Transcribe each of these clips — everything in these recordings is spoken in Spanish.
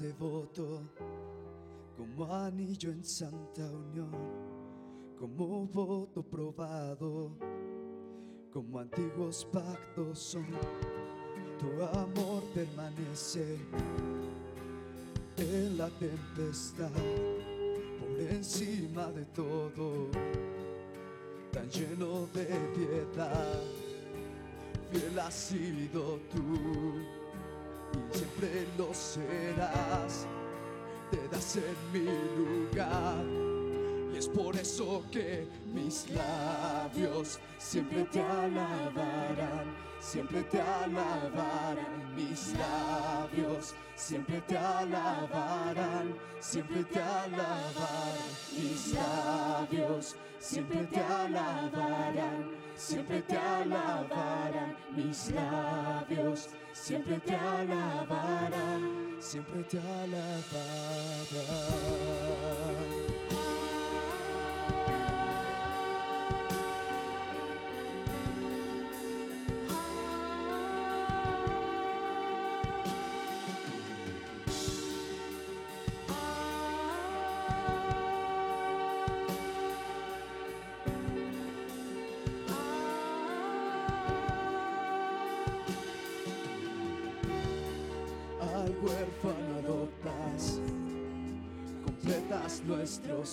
es devoto, como anillo en santa unión, como voto probado, como antiguos pactos son. Tu amor permanece en la tempestad, por encima de todo, tan lleno de piedad. Fiel has sido tú y siempre lo serás. Te das en mi lugar y es por eso que mis labios siempre te alabarán, siempre te alabarán. Mis labios siempre te alabarán, siempre te alabarán. Mis labios siempre te alabarán, siempre te alabarán. Mis labios siempre te alabarán, siempre te alabarán.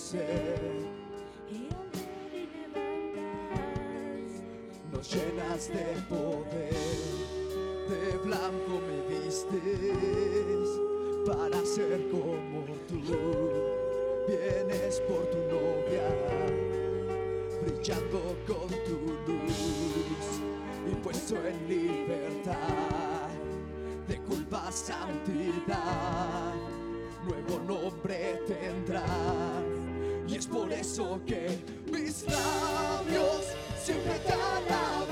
Ser, y débil levantas. nos llenas de poder, de blanco me vistes para ser como tú, vienes por tu novia, brillando con tu luz y puesto en libertad de culpa santidad, nuevo nombre tendrá. Y es por eso que mis labios siempre te alabarán,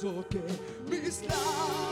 eso que mis labios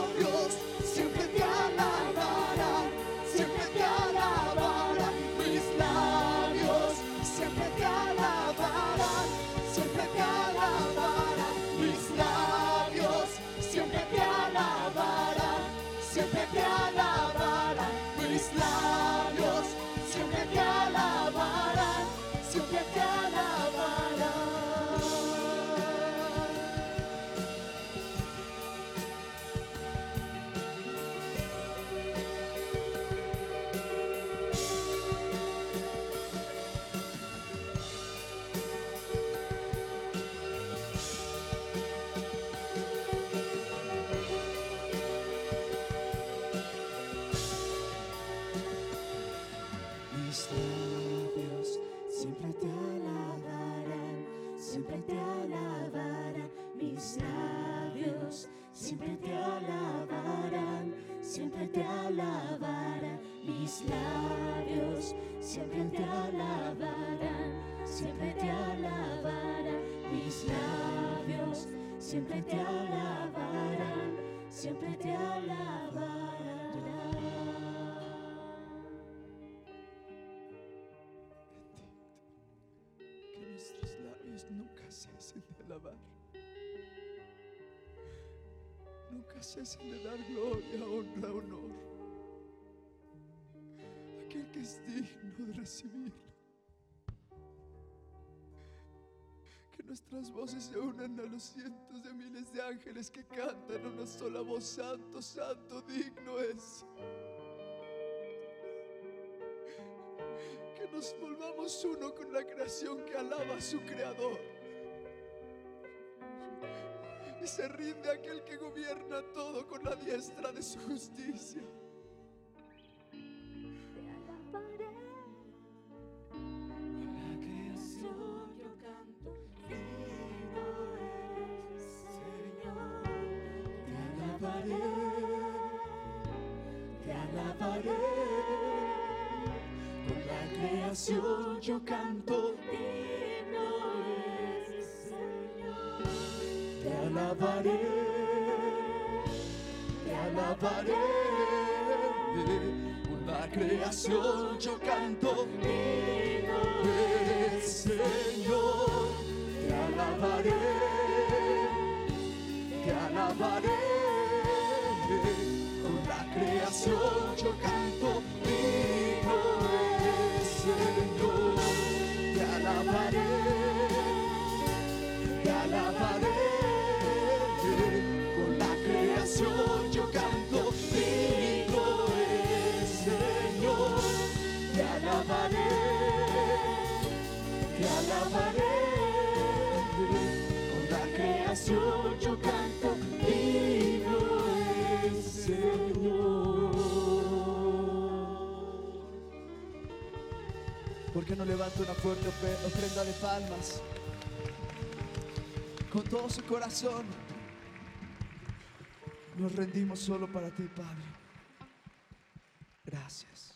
alabarán, mis labios siempre te alabarán, siempre te alabarán, mis labios siempre te alabarán, siempre te alabarán, mis labios siempre te alabarán, siempre te alabarán. Cesen de dar gloria, honra, honor. aquel que es digno de recibirlo. Que nuestras voces se unan a los cientos de miles de ángeles que cantan una sola voz, santo, santo, digno es. Que nos volvamos uno con la creación que alaba a su creador. Y se rinde aquel que gobierna todo con la diestra de su justicia. Yo canto, el Señor, te alabaré, te alabaré. Con la creación yo canto, ¿Por qué no levanta una fuerte ofre- ofrenda de palmas? Con todo su corazón. Nos rendimos solo para ti, Padre. Gracias.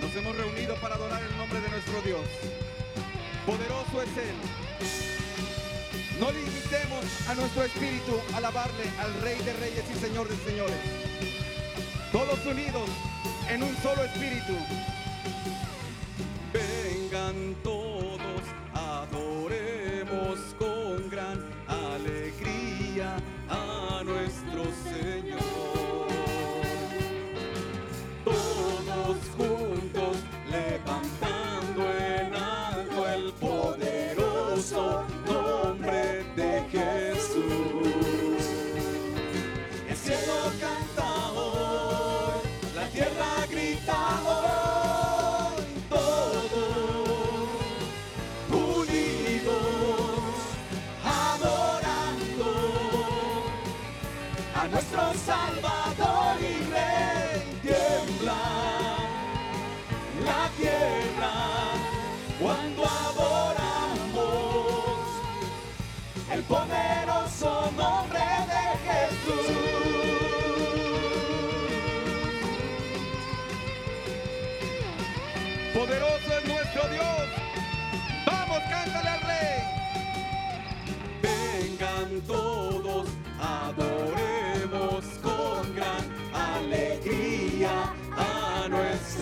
Nos hemos reunido para adorar el nombre de nuestro Dios. Poderoso es Él. No limitemos a nuestro espíritu alabarle al Rey de Reyes y Señor de Señores. Todos unidos en un solo espíritu. Vengan todos,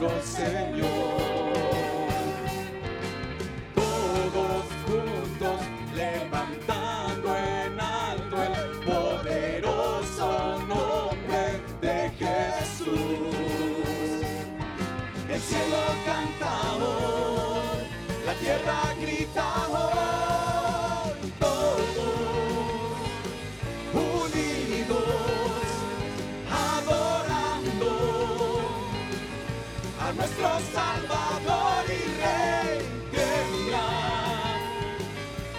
nuestro Señor. Todos juntos levantando en alto el poderoso nombre de Jesús. El cielo canta hoy, la tierra grita nuestro Salvador y Rey. Tiembla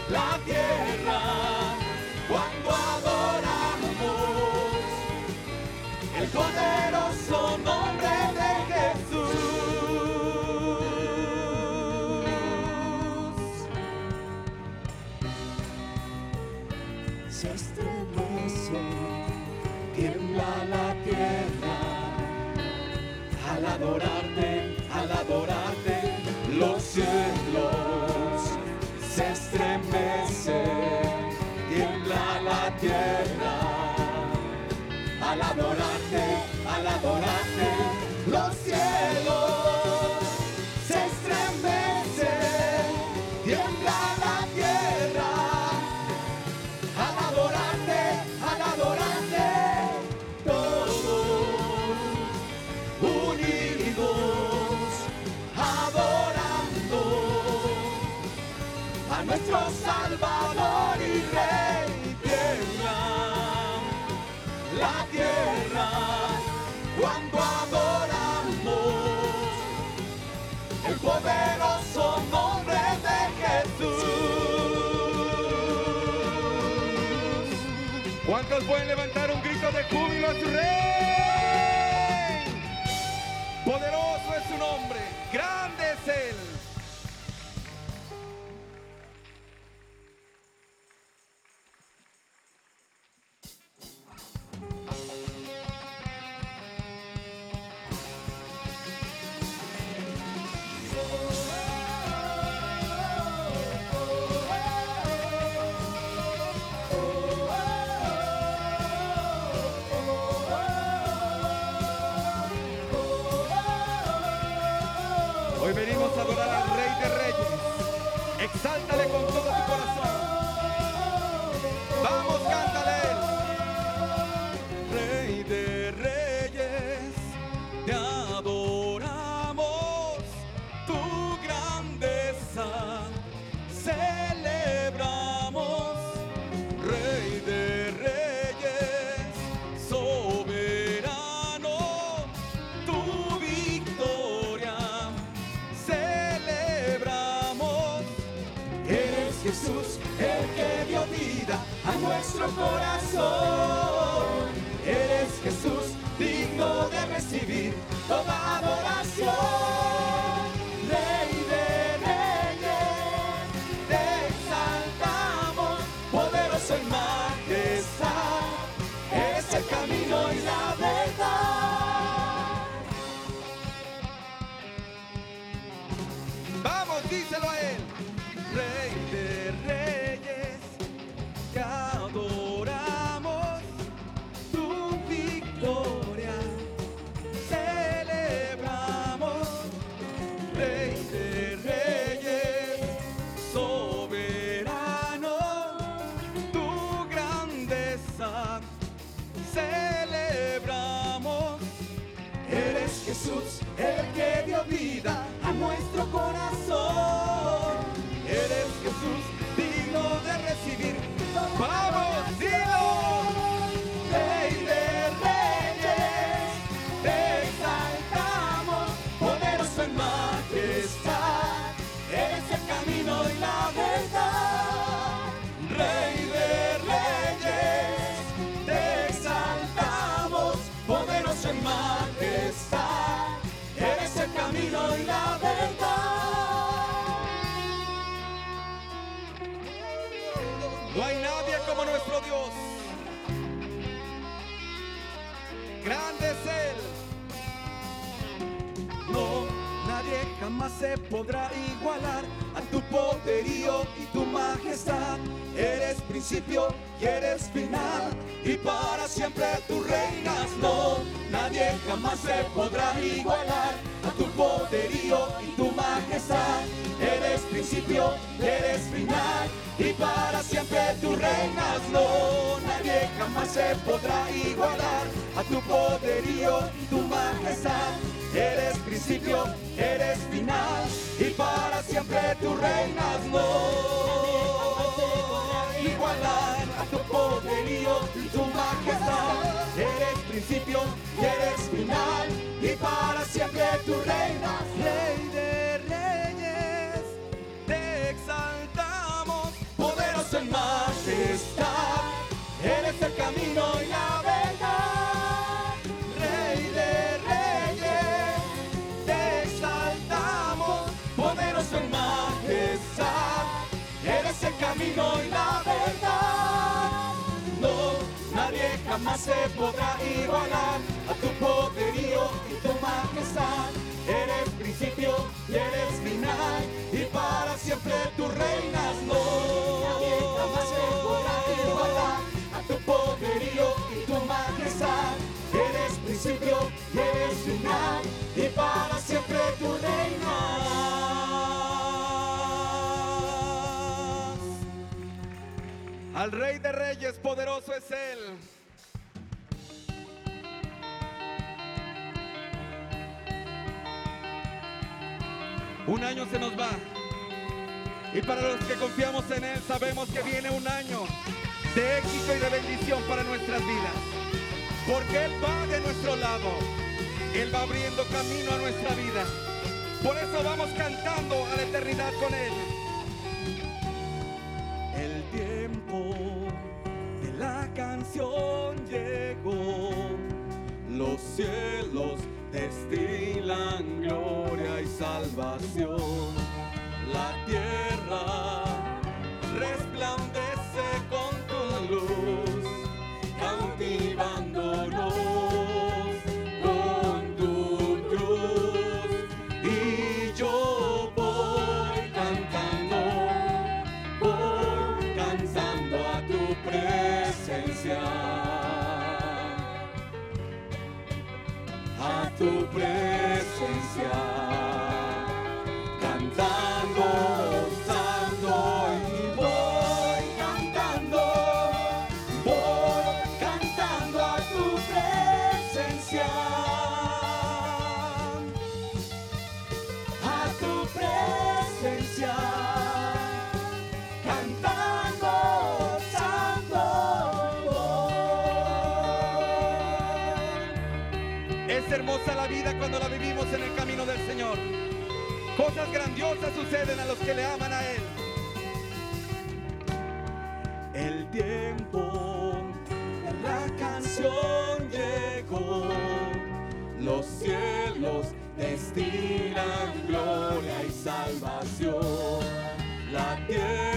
la tierra cuando adoramos el poderoso nombre de Jesús. Se estremece, tiembla la tierra al adorarte, tierra, al adorarte, al adorarte, los cielos se estremecen, tiembla la tierra, al adorarte, al adorarte, todos unidos, adorando a nuestro Salvador. Pueden levantar un grito de júbilo a su rey? Poderoso es su nombre, Jesús el que dio vida a nuestro corazón. Eres Jesús digno de recibir toda adoración. Rey de reyes, te exaltamos, poderoso en majestad. Eres el camino y la verdad. Vamos, díselo a él. Eres Jesús digno de recibir. Vamos, dilo. Rey de reyes, te exaltamos, poderoso en majestad. Eres el camino y la verdad. Rey de reyes, te exaltamos, poderoso en majestad. Dios. Grande es Él. No, nadie jamás se podrá igualar a tu poderío y tu majestad. Eres principio y eres final y para siempre tú reinas. No, nadie jamás se podrá igualar tu poderío y tu majestad. Eres principio eres final y para siempre tú reinas. No, nadie jamás se podrá igualar a tu poderío y tu majestad. Eres principio, eres final y para siempre tú reinas. No, igualar a tu poderío y tu majestad. Eres principio jamás se podrá igualar a tu poderío y tu majestad. Eres principio y eres final y para siempre tú reinas. No, jamás se podrá igualar a tu poderío y tu majestad. Eres principio y eres final y para siempre tú reinas. Al Rey de Reyes, poderoso es Él. Un año se nos va Y para los que confiamos en Él, sabemos que viene un año de éxito y de bendición para nuestras vidas. Porque Él va de nuestro lado. Él va abriendo camino a nuestra vida. Por eso vamos cantando a la eternidad con Él. El tiempo de la canción llegó. Los cielos destilan gloria y salvación. La tierra resplandece A Es hermosa la vida cuando la vivimos en el camino del Señor. Cosas grandiosas suceden a los que le aman a Él. El tiempo la canción llegó. Los cielos destilan gloria y salvación. La tierra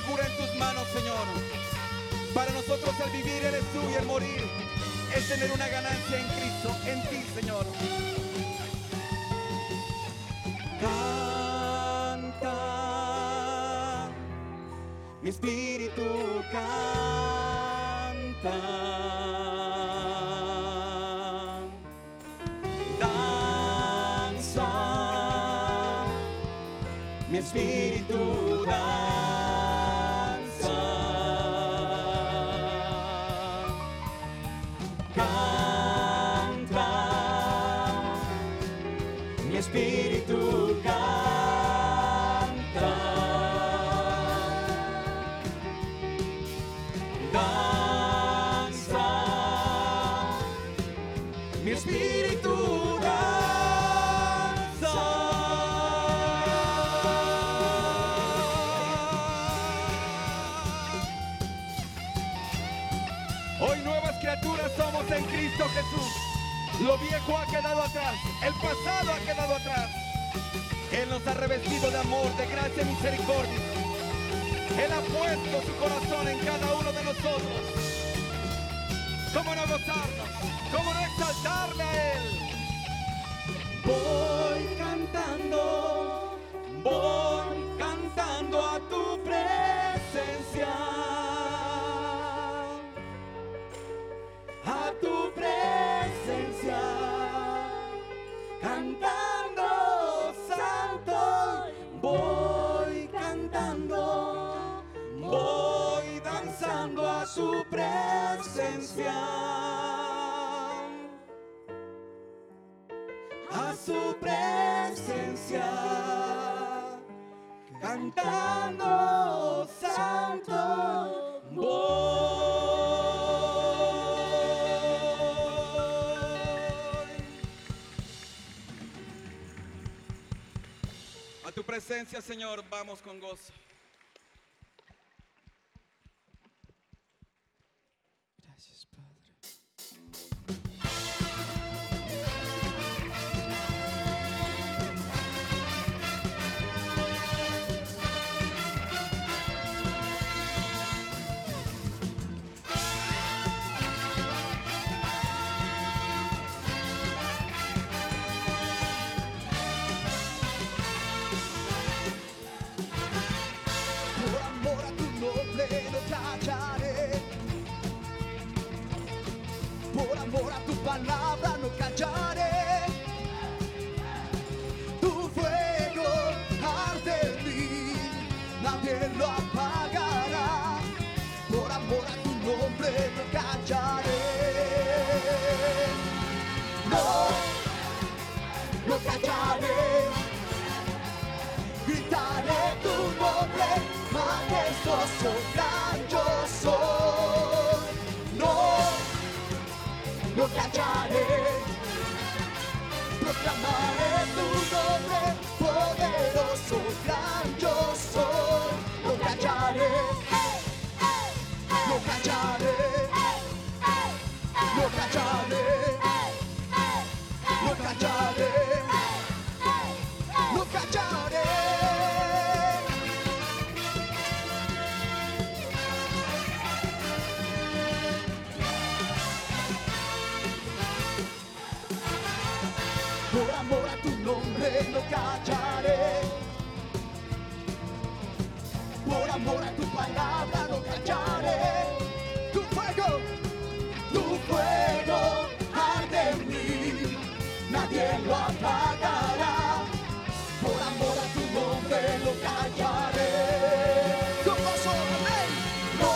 segura en tus manos, Señor. Para nosotros el vivir eres tú y el morir es tener una ganancia en Cristo, en ti, Señor. Canta, mi espíritu canta. Danza, mi espíritu de gracia y misericordia. Él ha puesto su corazón en cada uno de nosotros. ¿Cómo no gozarnos? ¿Cómo no exaltarle a Él? Voy cantando, su presencia, cantando santo. A tu presencia, Señor, vamos con gozo. No callaré. No callaré. Por amor a tu nombre no callaré. Por amor a tu palabra no callaré. Nadie lo apagará. Por amor a tu nombre no callaré. Gozo, amén. No,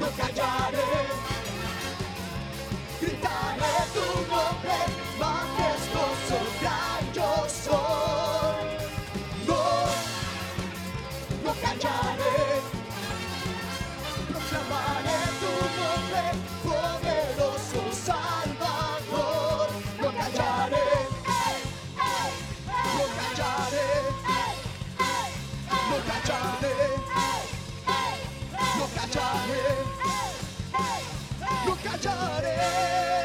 no callaré. Gritaré tu nombre, majestuoso, gran No callaré. No callaré. No callaré.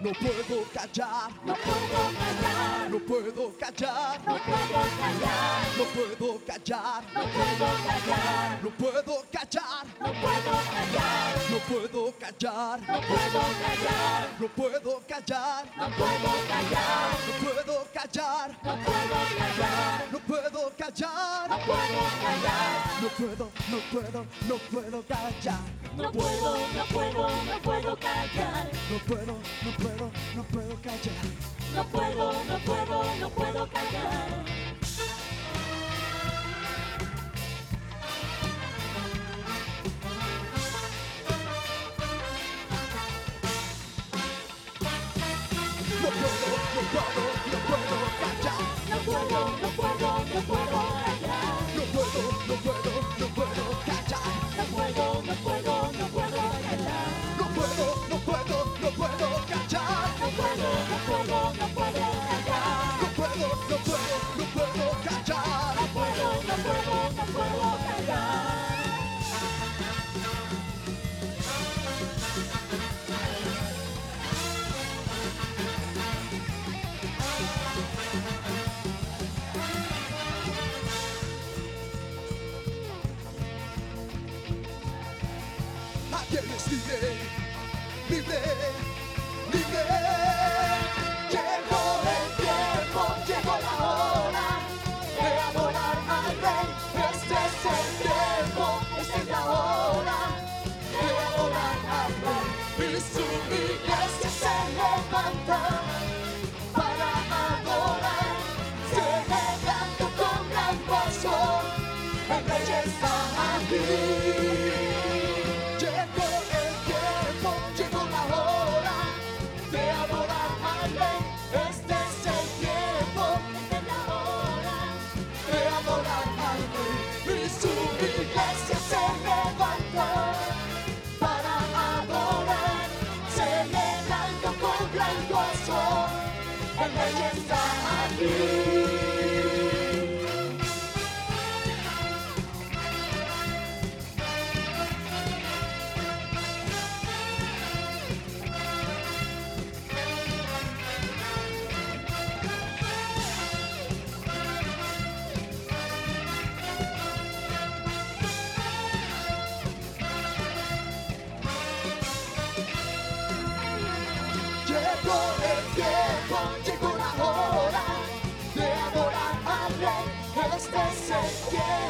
No puedo callar, No puedo callar, no puedo callar, no puedo callar, no puedo callar, no puedo callar, no puedo callar, no puedo callar, no puedo callar, no puedo callar, no puedo callar, no puedo callar, no puedo callar, no puedo callar, no puedo callar, no puedo callar, no puedo, no puedo, no puedo callar, no puedo, no puedo, no puedo callar, no puedo, no puedo, no puedo callar. no puedo, no puedo, no puedo callar. No puedo, no puedo, no puedo callar. No puedo, no puedo, no puedo callar. No puedo, no puedo, no puedo callar. No puedo, no puedo, no puedo callar. No puedo, no puedo, no puedo callar. No puedo, no puedo, no puedo callar. No puedo, no puedo, callar. No puedo, no puedo, no puedo callar. ¿A quién les? Libre, llegó la hora de adorar al Rey. Este es el tiempo, yeah.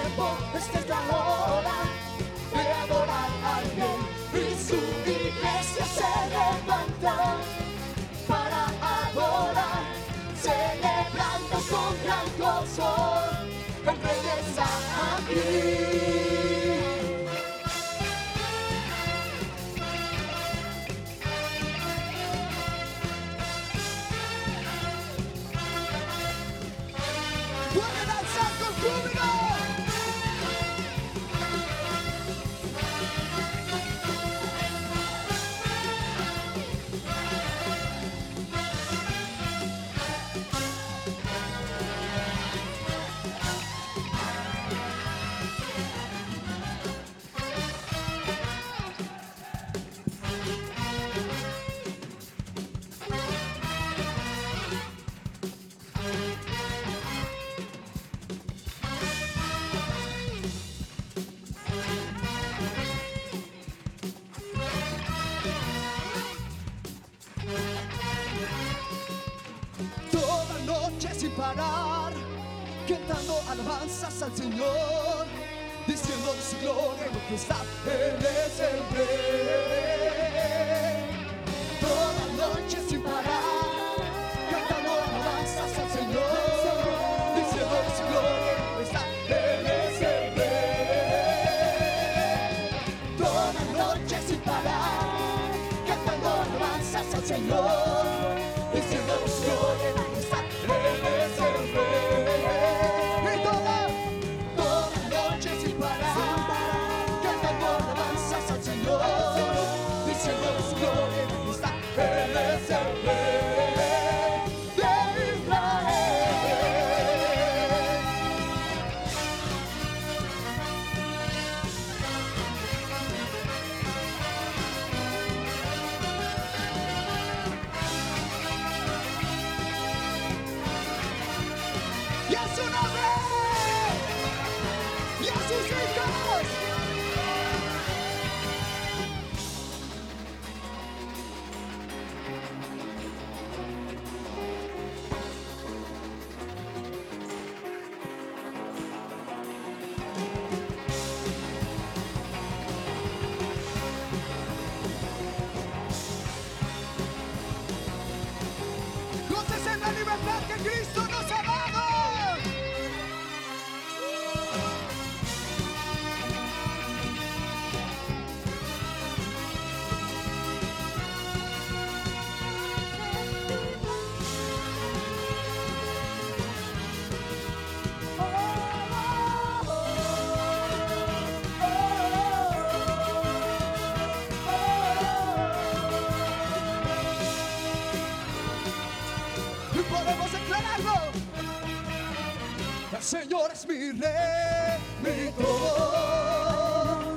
Señor es mi rey, mi todo.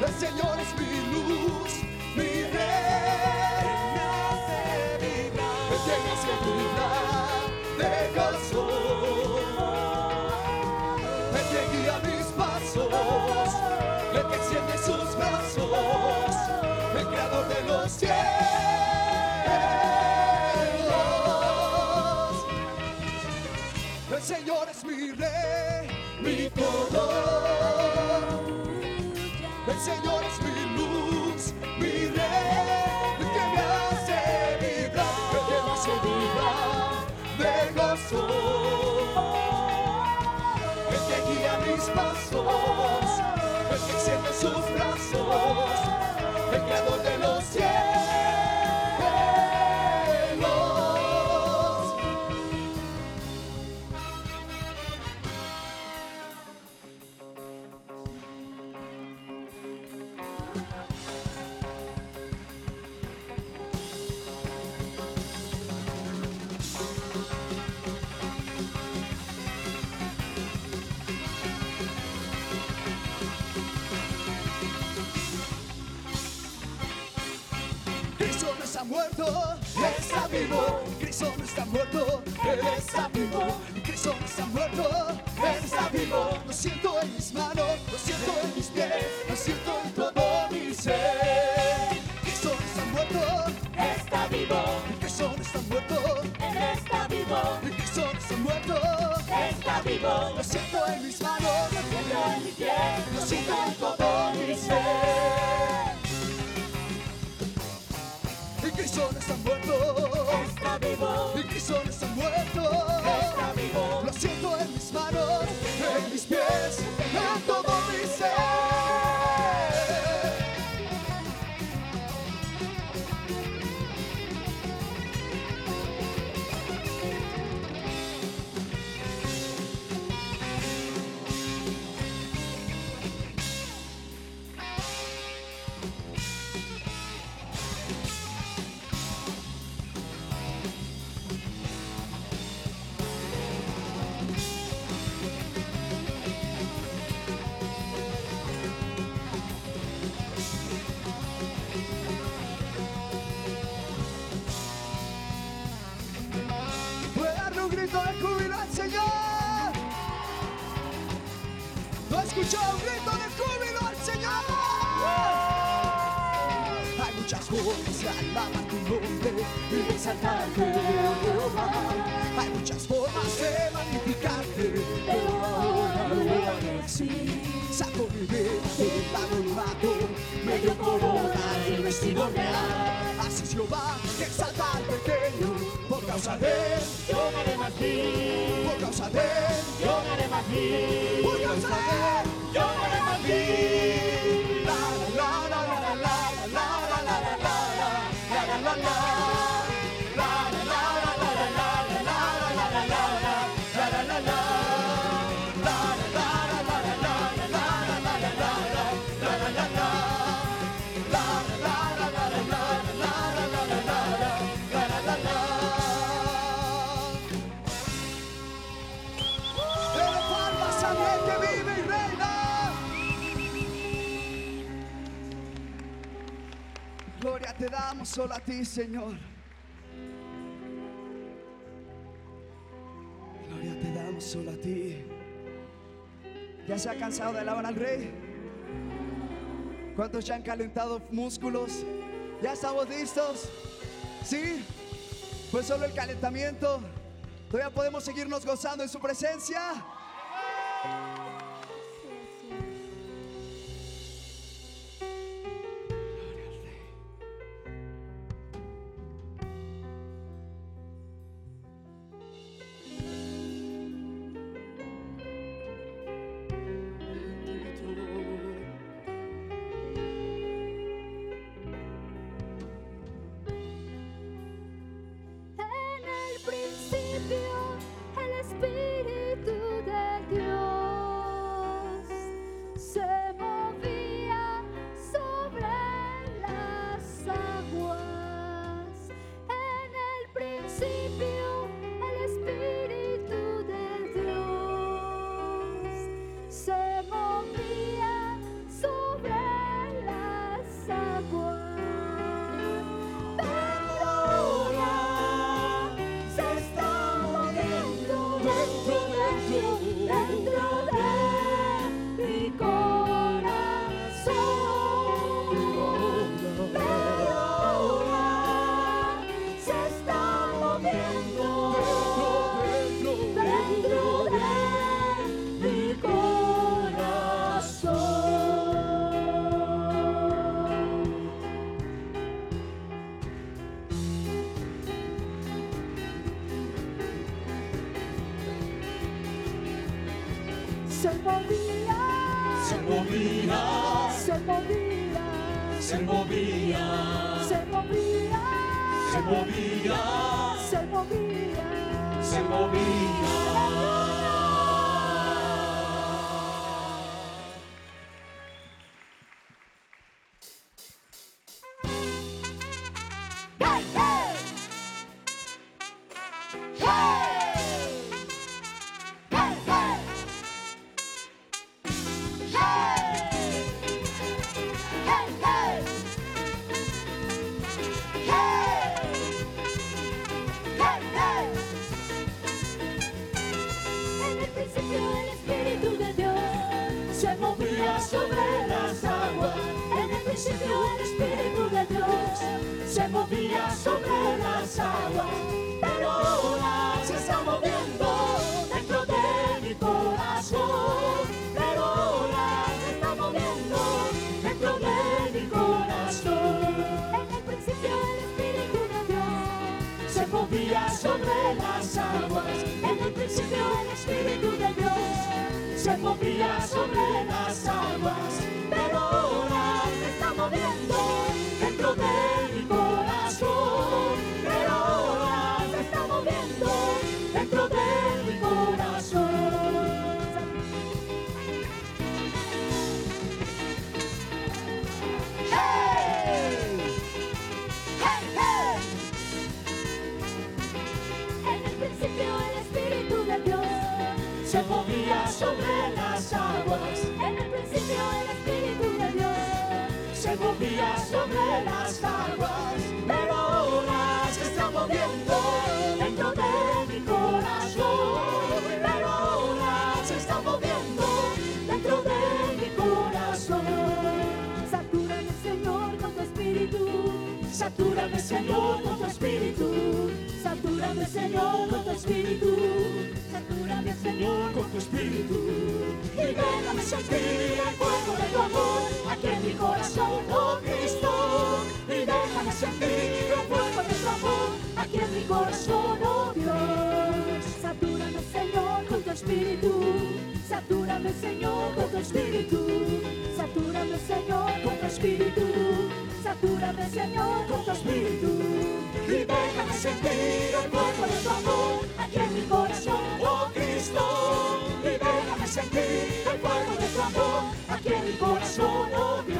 El Señor es mi luz, mi rey. Nace vibrar, que nace vibrar de corazón. El que guía mis pasos, el que extiende sus brazos, el creador de los cielos. Señor es mi luz, mi rey, que me hace vibrar, que me hace vibrar de gozo. El que guía mis pasos, el que extiende sus brazos, el creador de los cielos. Él está vivo. Regresó muertos. Está vivo. Lo siento en mis manos. Lo siento en mi piel. Lo siento en todo mi ser. El Cristo no está muerto. Está vivo. El Cristo no está muerto. Está vivo. Lo siento en mis manos. En mis pies. En todo mi ser. De alabar tu nombre y exaltarte, Jehová. Hay muchas formas de magnificarte, pero ahora lo voy a decir. Saco mi vida del anonimato, me dio corona y vestido real. Así Jehová que exalta al pequeño, por causa de él, Yo daré más vida, por causa de él, yo daré más vida, por causa de él. yo daré más vida. Love. Te damos solo a ti, Señor. Gloria te damos solo a ti. ¿Ya se ha cansado de alabar al Rey? ¿Cuántos ya han calentado músculos? ¿Ya estamos listos? ¿Sí? Pues solo el calentamiento. Todavía podemos seguirnos gozando en su presencia. se movía sobre las aguas, pero ahora se está moviendo dentro de mi corazón. Pero ahora se está moviendo dentro de mi corazón. En el principio el Espíritu de Dios se movía sobre las aguas. En el principio el Espíritu de Dios se movía sobre las aguas, pero ahora se está moviendo dentro de corazón. Pero ahora se está moviendo dentro de mi corazón. ¡Hey! ¡Hey, hey! En el principio el Espíritu de Dios Se movía sobre las aguas, se movía sobre las aguas, pero ahora se está moviendo Satúrame, Señor, con tu espíritu. Satúrame, Señor, con tu Espíritu. Satúrame, Señor, con tu espíritu. Y déjame sentir el fuego de tu amor. Aquí en mi corazón, oh Cristo. Y déjame sentir el fuego de tu amor. Aquí en mi corazón, oh Dios. Satúrame, Señor, con tu Espíritu. Satúrame, Señor, con tu Espíritu. Satúrame, Señor, con tu Espíritu Satúrame, Señor, con tu Espíritu Y déjame sentir el fuego de tu amor aquí en mi corazón, oh Cristo. Y déjame sentir el fuego de tu amor aquí en mi corazón, oh Dios.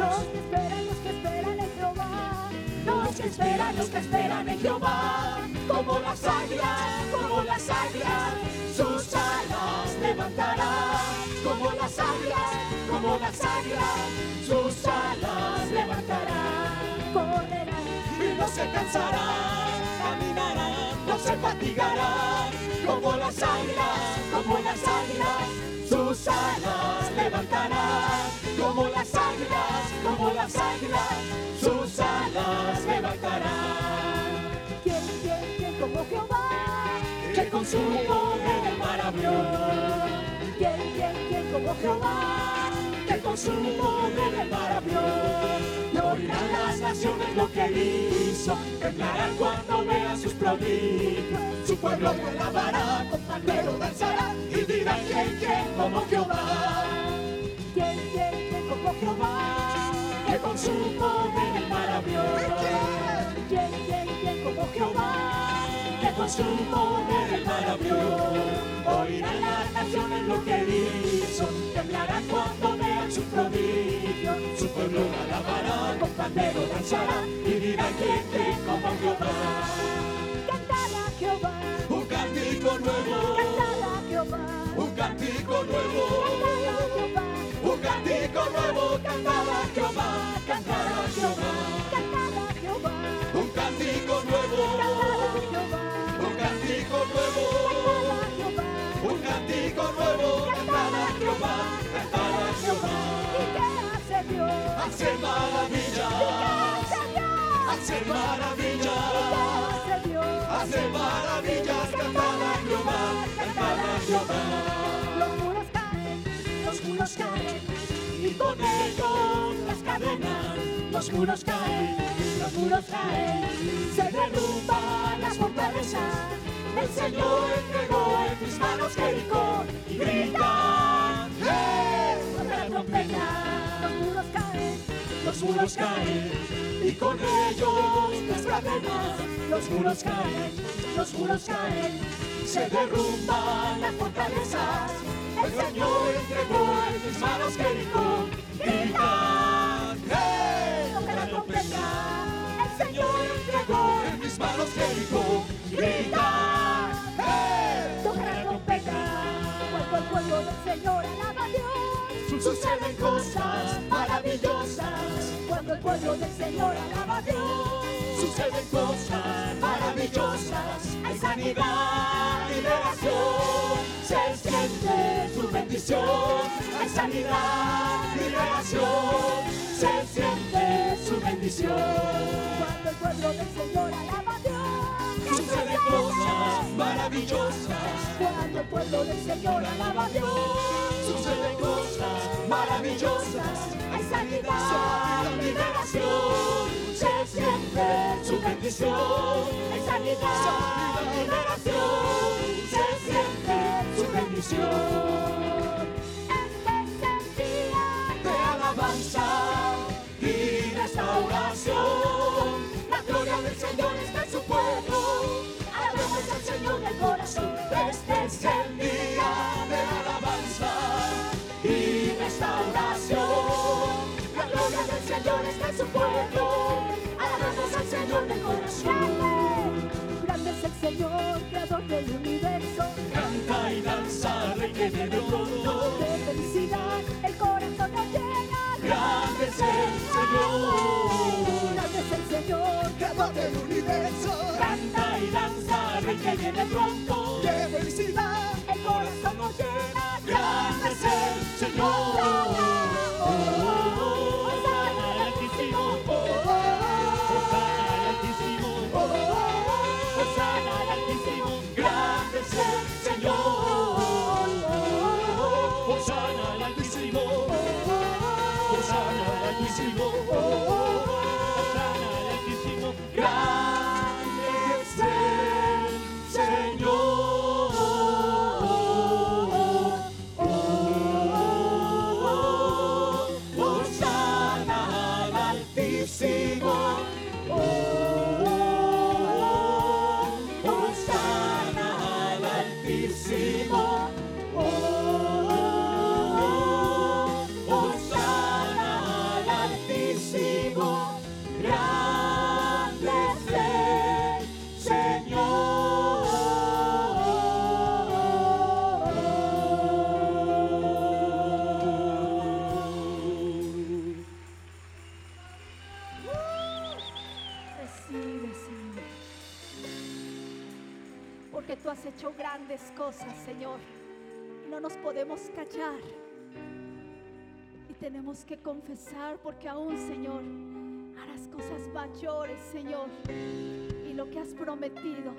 Los que esperan, los que esperan en Jehová Los que esperan, los que esperan en Jehová, como las águilas, como las águilas, sus alas levantarán, como las águilas, como las águilas, sus alas levantarán. correrán Y no se cansarán, caminarán, no se fatigarán, como las águilas, como las águilas, sus alas levantarán, como las águilas, como las águilas, sus alas levantarán. ¿Quién, quién, quién como Jehová? que con su poder el mar abrió, ¿Quién, quién, quién como Jehová? que con su poder el mar abrió. Y oirán las naciones lo que hizo, temblarán cuando vean sus prodigios. Su pueblo lo alabará, con pandero danzará, y dirán quién, quién como Jehová. ¿Quién, quién, quién como Jehová? que con su poder el mar abrió, ¿Quién, quién, quién como Jehová? Con su poder mar abrió. Oirán las naciones lo que hizo, temblarán cuando vean su prodigio. Su pueblo lo alabará, con pandero danzará, y dirán quién, quién como Jehová. Cantar a Jehová, Un cántico nuevo, cantar a Jehová, un cántico cantar nuevo, a Jehová, un cántico nuevo, cantar Hace maravillas, ¿Qué hace maravillas, ¿Qué hace Dios? hace maravillas, cantar a Jehová, cantar a Jehová. Los muros caen, Los muros caen y con ellos las cadenas. Los muros caen, los muros caen, se derrumban las fortalezas. El Señor entregó en mis manos Jericó y gritan. Con la trompeta. los muros caen, Los muros caen y con ellos las cadenas. Los muros caen, los muros caen, se derrumban las fortalezas. El Señor entregó en mis manos Jericó. Gritan, ¡Hey! toca la trompeta. El Señor entregó en mis manos Jericó. Suceden cosas maravillosas. Cuando el pueblo del Señor alaba a Dios. Suceden cosas maravillosas, hay sanidad, liberación, se siente su bendición, hay sanidad, liberación, se siente su bendición. Cuando el pueblo del Señor alaba cosas maravillosas. Cuando el pueblo del Señor alaba a Dios, suceden cosas maravillosas. Hay sanidad, liberación, se siente su bendición. Hay sanidad, liberación, se siente su bendición. De alabanza y restauración, la gloria del Señor está en su pueblo corazón. Este es el día de alabanza y restauración. La gloria del Señor está en su pueblo. Alabemos al Señor del corazón. Grande es el Señor, creador del universo. Canta y danza, rey que viene pronto. De felicidad, el corazón nos llena. Grande es el Señor. Grande es el Señor, creador del universo. Canta rey que viene pronto. ¡Qué felicidad! el corazón nos llena. Grande es el Señor. Recibe, Señor. Porque tú has hecho grandes cosas, Señor. No nos podemos callar. Y tenemos que confesar porque aún, Señor, harás cosas mayores, Señor. Y lo que has prometido,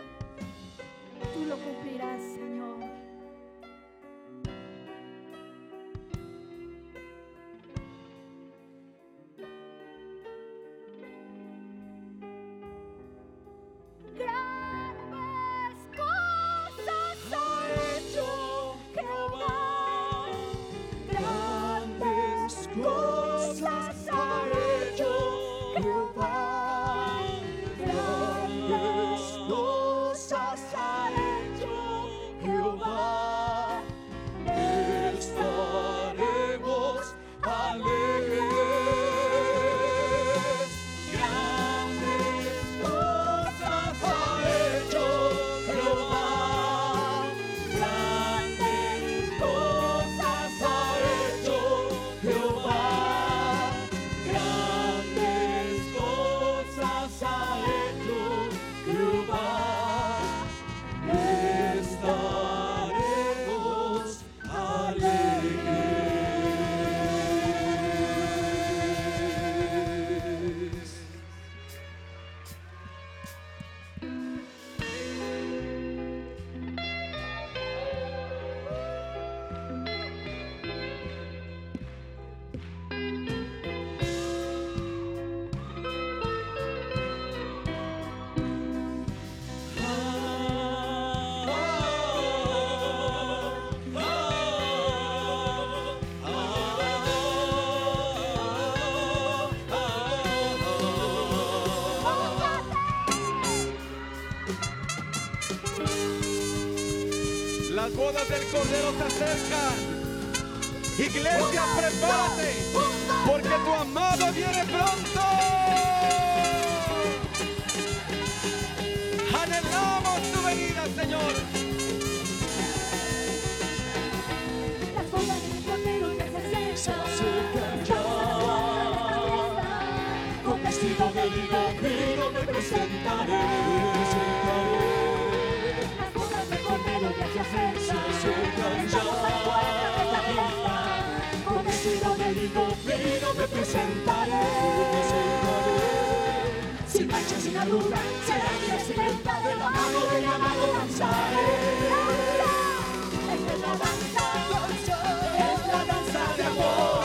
tú lo cumplirás. Del Cordero se acercan. Iglesia, prepárate, porque tu amado viene pronto. Anhelamos tu venida, Señor. Las bodas del Cordero ya se acercan. ya. Con vestido de lino me presentaré. Fino me presentaré. Sin mancha, sin arruga, será mi vestimenta de la mano de mi amado danzaré. Esta es la danza. Es la danza de amor.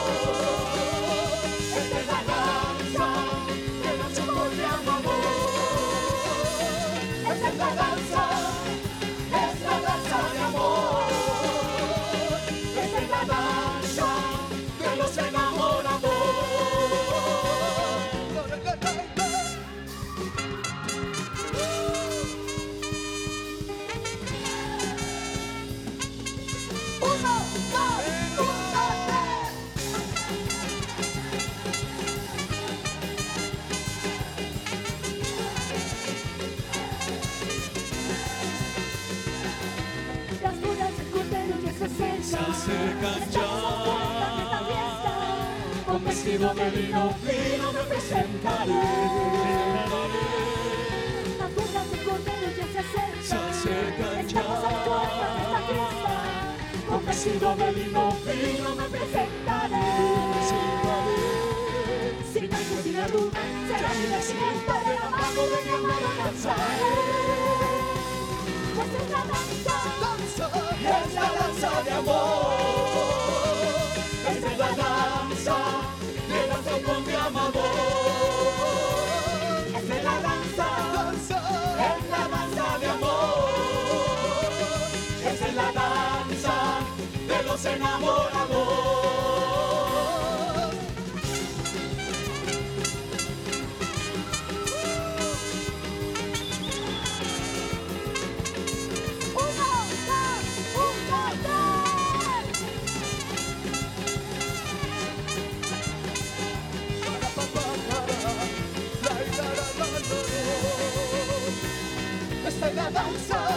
La danza es la danza, es la danza de amor. Acercan que está abierta, con vestido de lino fino me presentaré. Cordero ya se acercan. Se acercan Estamos a la puerta de esta fiesta. Con vestido de lino fino me presentaré. Sin mancha, sin arruga, será mi vestimenta de la mano de mi amado danzaré. Pues es la danza, la danza Esta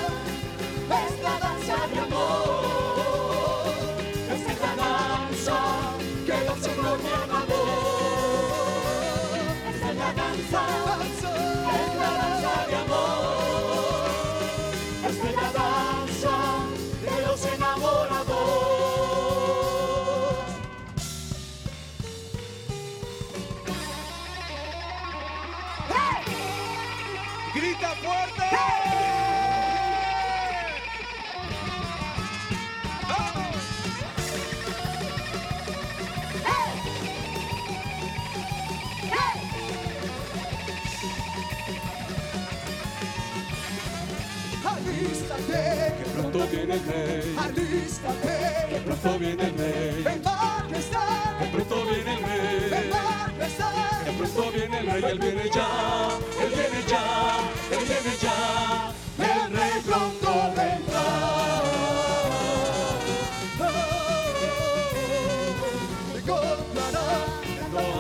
Que pronto viene el rey. alístate. Que pronto viene el rey. En majestad, Que pronto viene el rey. majestad. Que pronto viene el rey, él viene ya, él viene ya, él viene ya, el rey pronto vendrá.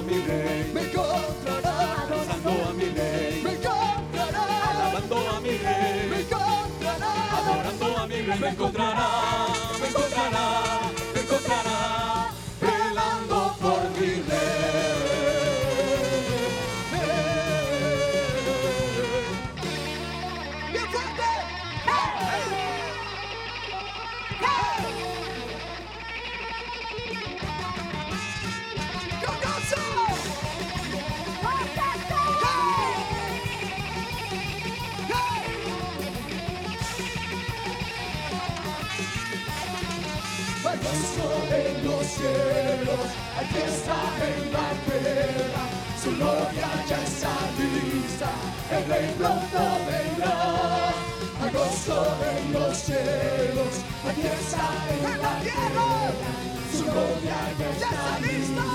Mi rey, me encontrará, danzando a mi rey, me adorando a mi rey, me encontrará, me encontrará, me encontrará, Gozo en los cielos, hay fiesta en la tierra, su gloria ya está lista, el rey pronto vendrá. Gozo en los cielos, hay fiesta en la tierra, su gloria ya está lista,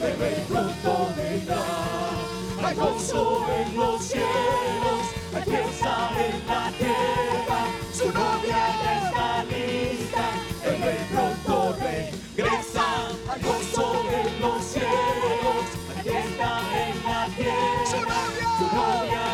el rey pronto vendrá. Gozo en los cielos, hay fiesta en la tierra, su novia ya está fiesta en la tierra,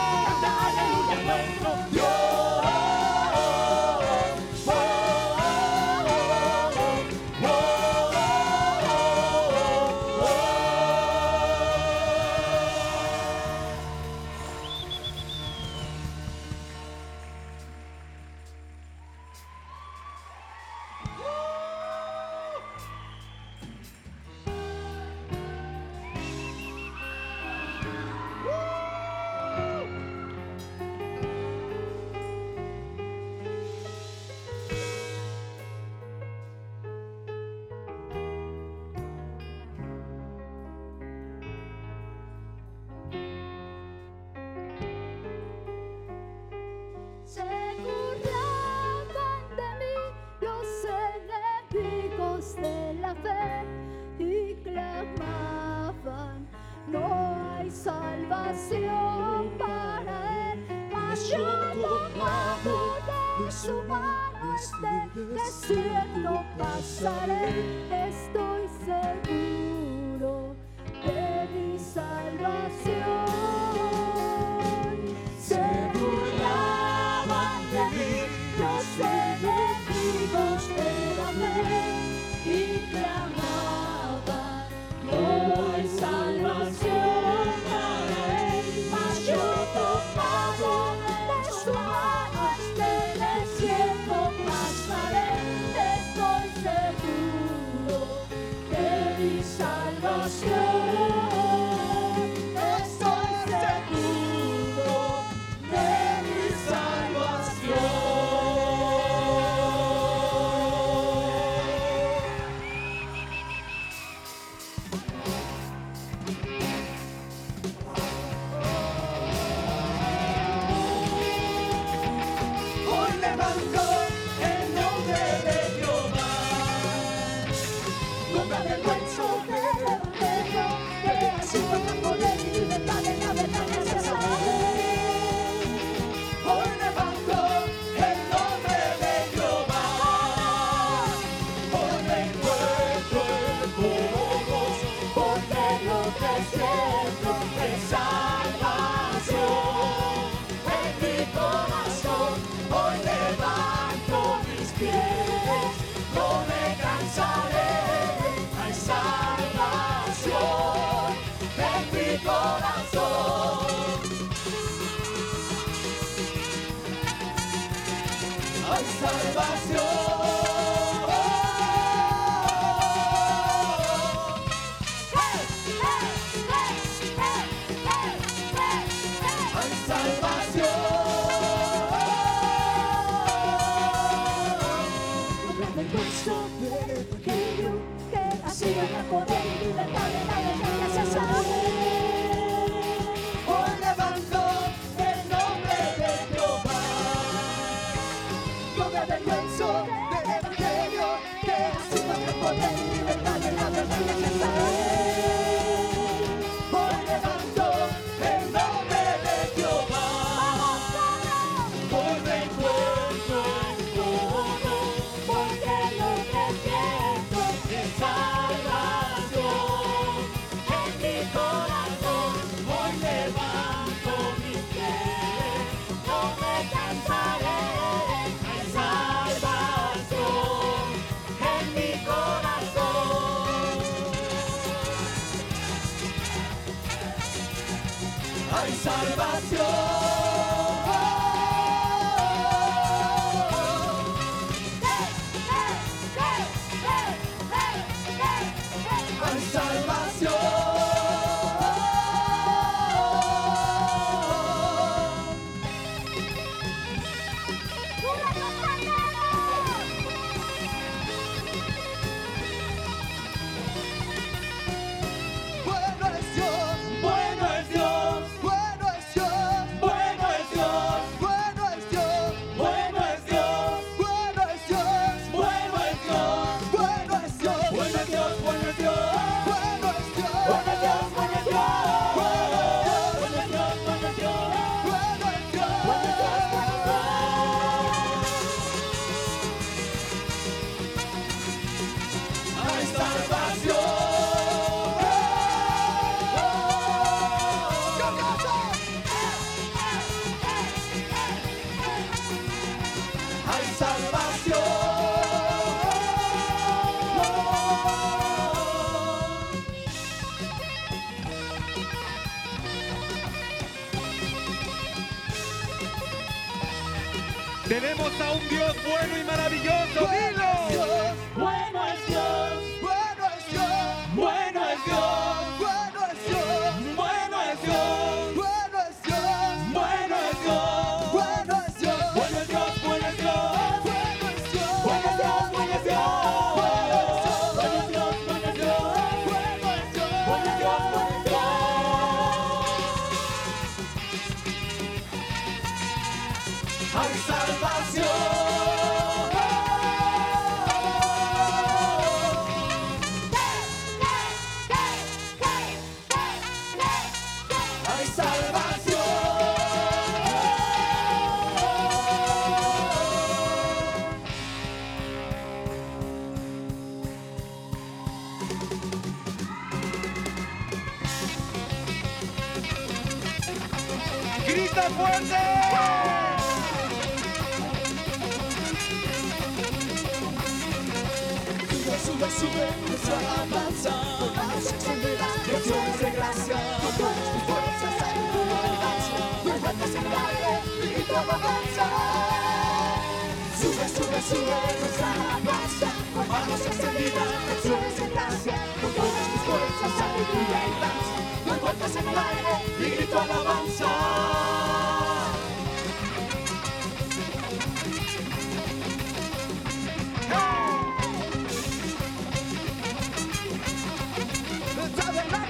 Sube, sube, nuestra alabanza Con manos extendidas, canciones de gracia Con todas tus fuerzas, aleluya y danza No en el aire, y tu alabanza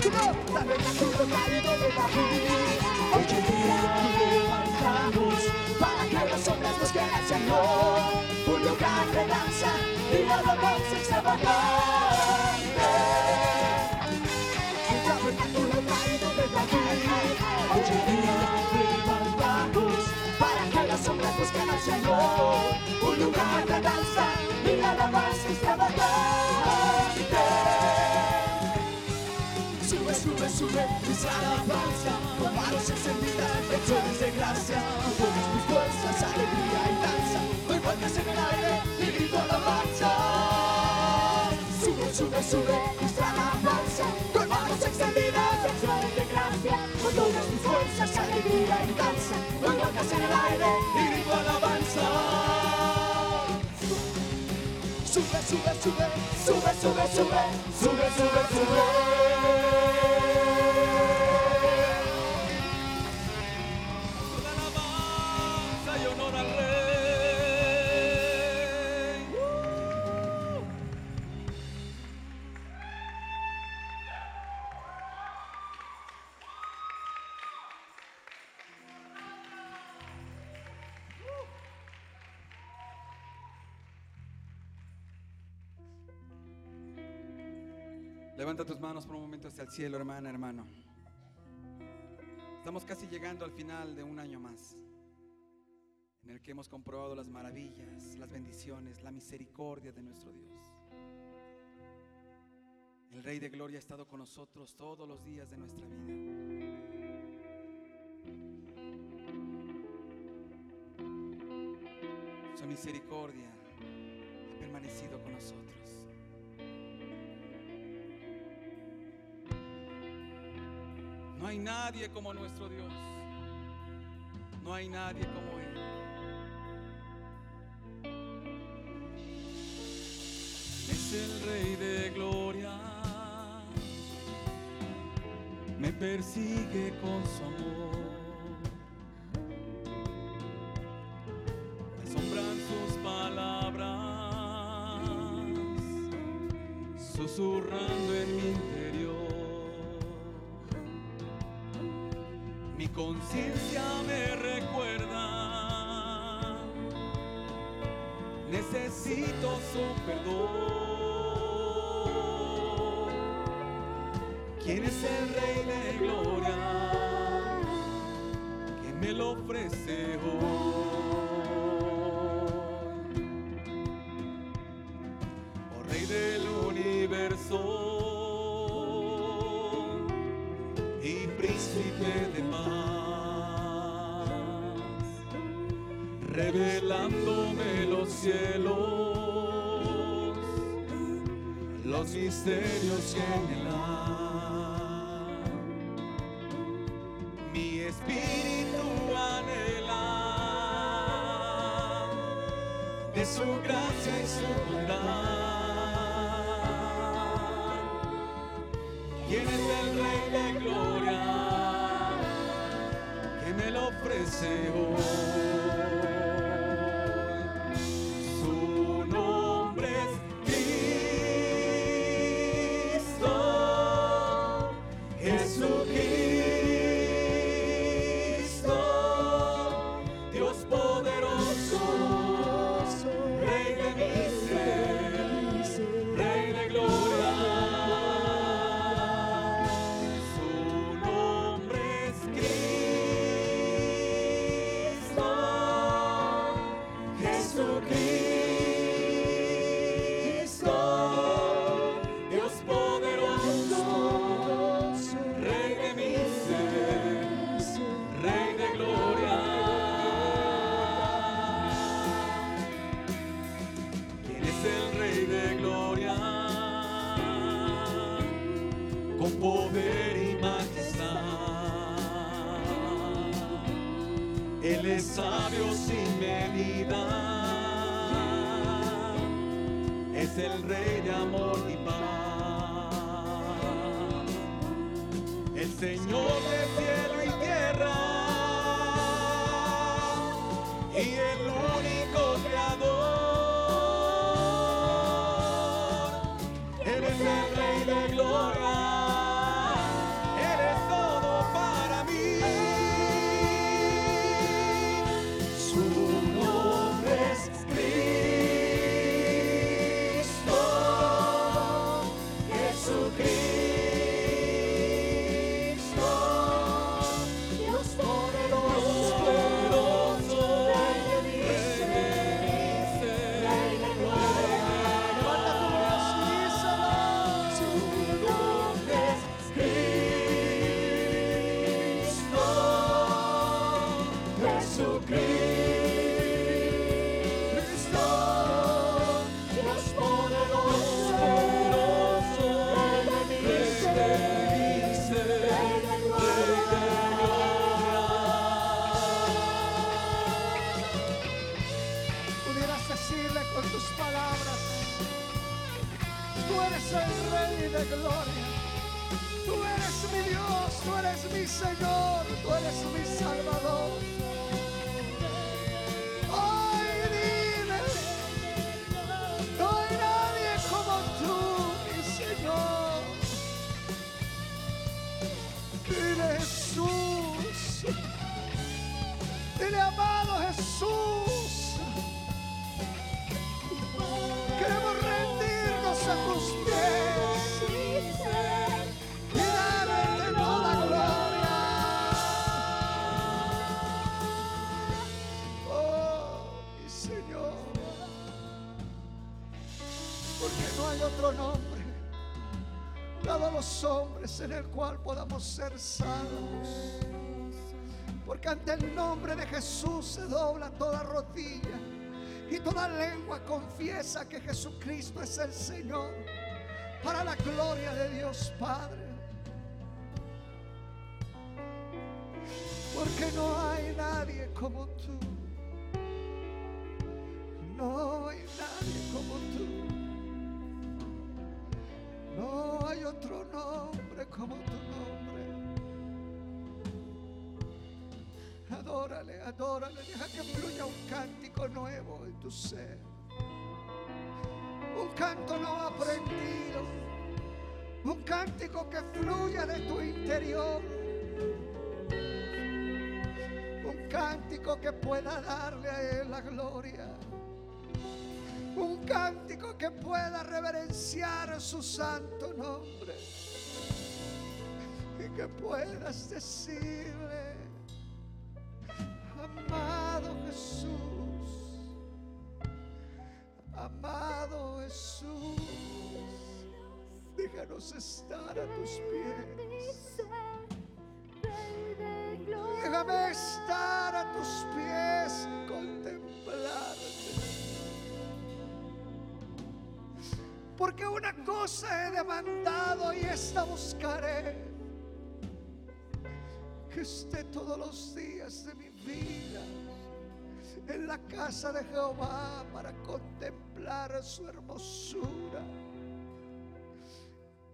Un lugar de danza y alabanza extravagante. El tabernáculo caído de. Hoy día levantamos para que los hombres busquen al Señor. Un lugar de danza y alabanza extravagante. Sube, sube, sube, nuestra alabanza. Con manos encendidas, canciones de gracia. Todas tus fuerzas, alegría y danza. No encuentras en el aire, y grito alabanza Sube, sube, sube, nuestra alabanza. Con manos extendidas, canciones de gracia. Con todas tus fuerzas, alegría y danza. No encuentras en el aire, y grito alabanza. Sube, sube, sube, sube, sube, sube, sube, sube, sube. Levanta tus manos por un momento hacia el cielo, hermana, hermano. Estamos casi llegando al final de un año más, en el que hemos comprobado las maravillas, las bendiciones, la misericordia de nuestro Dios. El Rey de Gloria ha estado con nosotros todos los días de nuestra vida. Su misericordia ha permanecido con nosotros. Hay nadie como nuestro Dios. No hay nadie como Él. Es el Rey de Gloria. Me persigue con su amor. Senhor. En el cual podamos ser salvos. Porque ante el nombre de Jesús se dobla toda rodilla y toda lengua confiesa que Jesucristo es el Señor para la gloria de Dios Padre. Porque no hay nadie como tú. No hay nadie como tú. No hay otro nombre como tu nombre. Adórale, adórale, deja que fluya un cántico nuevo en tu ser. Un canto no aprendido. Un cántico que fluya de tu interior. Un cántico que pueda darle a Él la gloria. Un cántico que pueda reverenciar su santo nombre. Que puedas decirle, amado Jesús, amado Jesús, déjanos estar a tus pies. Déjame estar a tus pies contemplarte. Porque una cosa he demandado y esta buscaré. Que esté todos los días de mi vida en la casa de Jehová para contemplar su hermosura,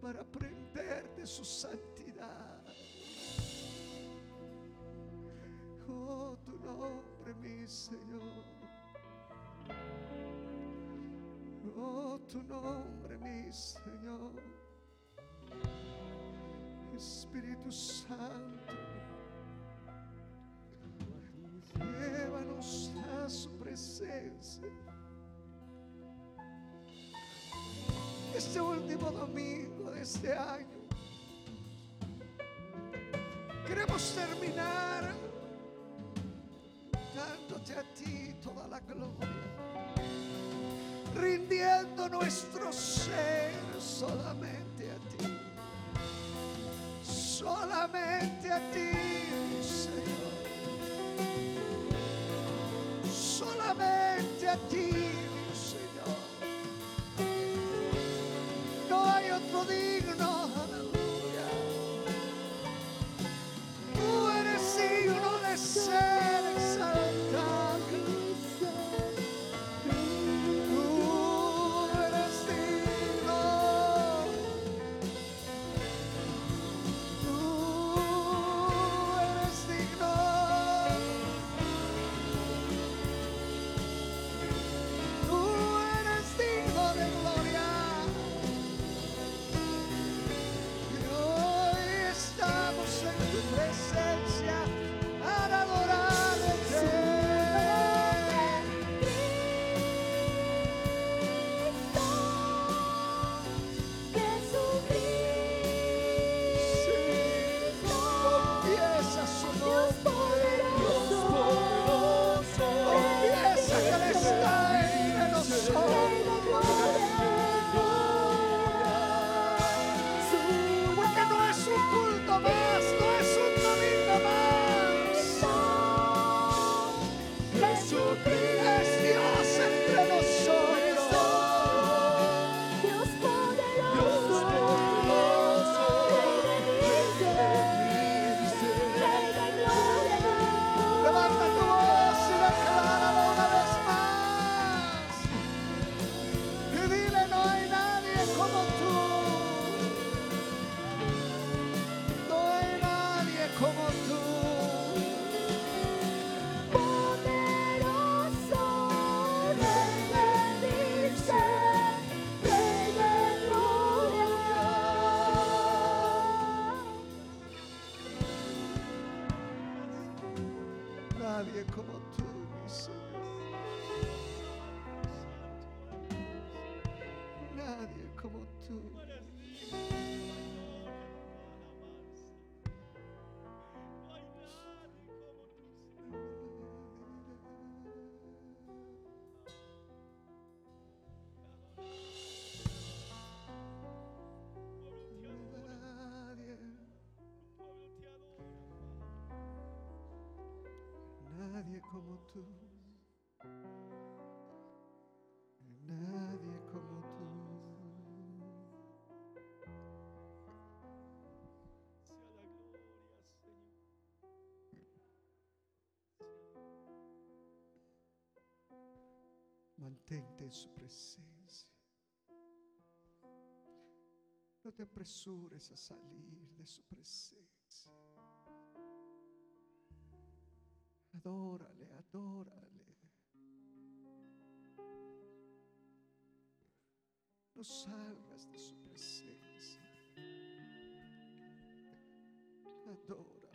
para aprender de su santidad. Oh, tu nombre, mi Señor. Oh, tu nombre, mi Señor. Espíritu Santo, llévanos a su presencia. Este último domingo de este año, queremos terminar dándote a ti toda la gloria rindiendo nuestro ser solamente a ti. Solamente a ti, Señor. Ti, Señor. No hay otro digno, como tú. Nadie como tú. Mantente en su presencia. No te apresures a salir de su presencia. Adórale, adórale. No salgas de su presencia. Adórale.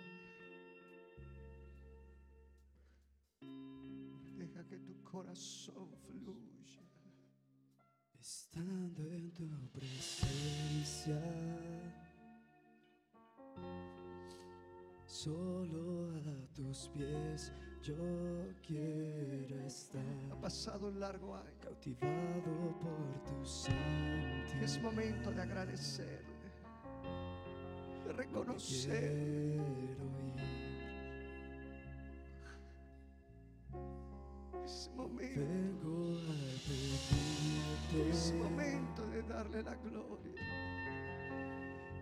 Deja que tu corazón fluya. Estando en tu presencia, solo tus pies yo quiero estar, Ha pasado un largo año. cautivado por tu santidad. Es momento de agradecerle, de reconocer. Ir, Es momento, vengo a pedirte. es momento de darle la gloria.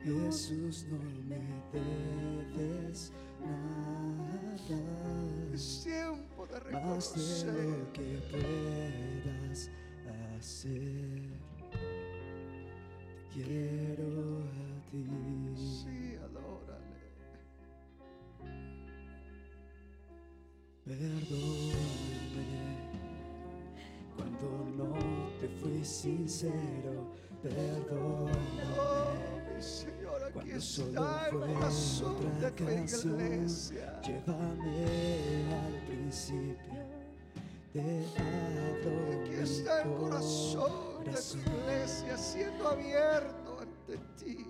Jesús, no me debes nada. Es tiempo de más de reconocer. lo que puedas hacer. Te quiero a ti. Sí, adórale. Perdóname cuando no te fui sincero. Perdóname Oh, Señor, aquí cuando está el corazón de tu iglesia. Llévame al principio. Te abro Aquí está el corazón de tu corazón. iglesia siendo abierto ante ti.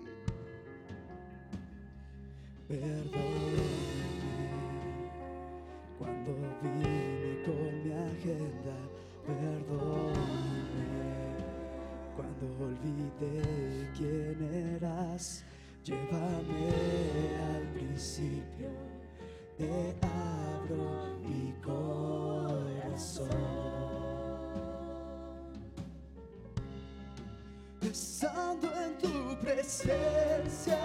Perdóname cuando vine con mi agenda. Perdóname cuando olvidé quién eras. Llévame al principio. Te abro mi corazón. Estando en tu presencia.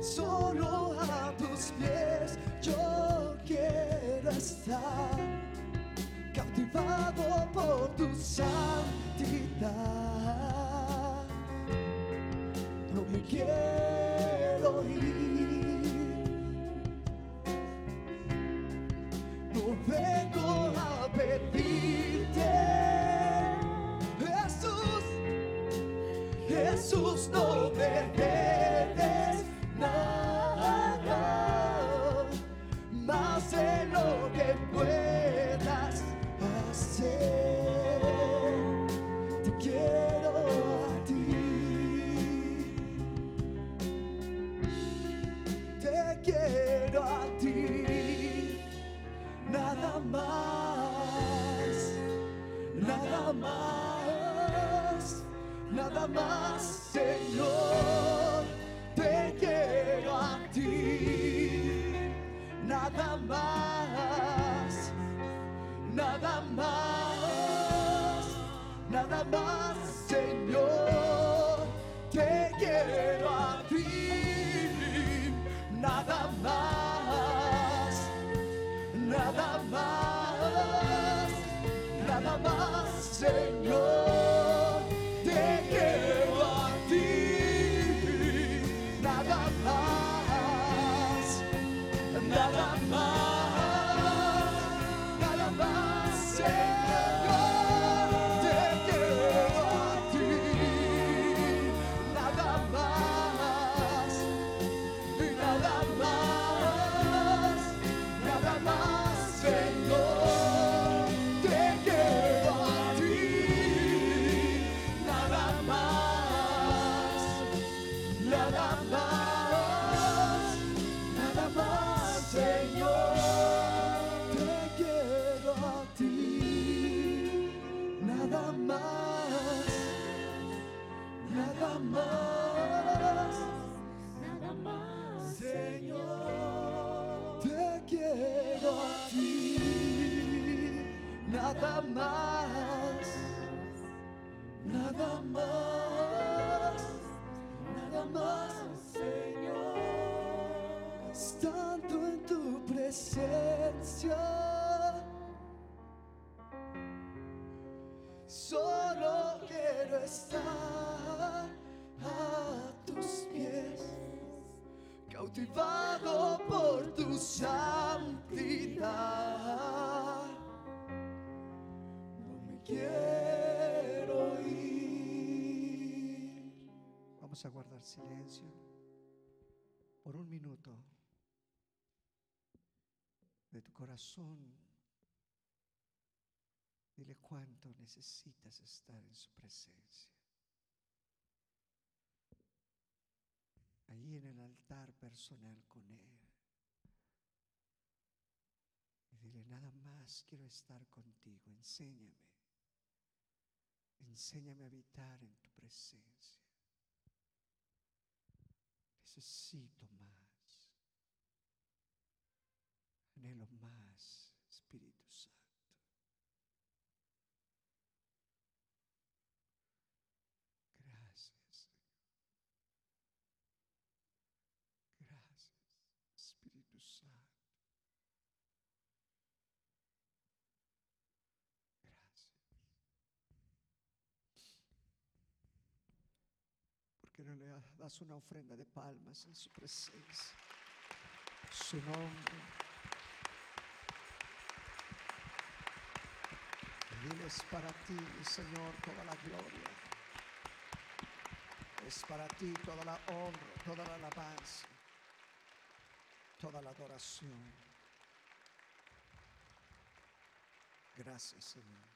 Solo a tus pies yo quiero estar, por tu santidad. No me quiero ir, no vengo a pedirte, Jesús. Jesús, no me debes nada más de lo que puedas más, nada más nada más, Señor, más, nada más, nada más, silencio por un minuto de tu corazón. Dile cuánto necesitas estar en su presencia. allí en el altar personal con Él. Y dile, nada más quiero estar contigo, enséñame. Enséñame a habitar en tu presencia. Necesito más. Anhelo más, Espíritu Santo. Gracias, Señor. Gracias, Espíritu Santo. Gracias. ¿Por das una ofrenda de palmas en su presencia? Su nombre. Diles para ti, Señor, toda la gloria. Es para ti toda la honra, toda la alabanza, toda la adoración. Gracias, Señor.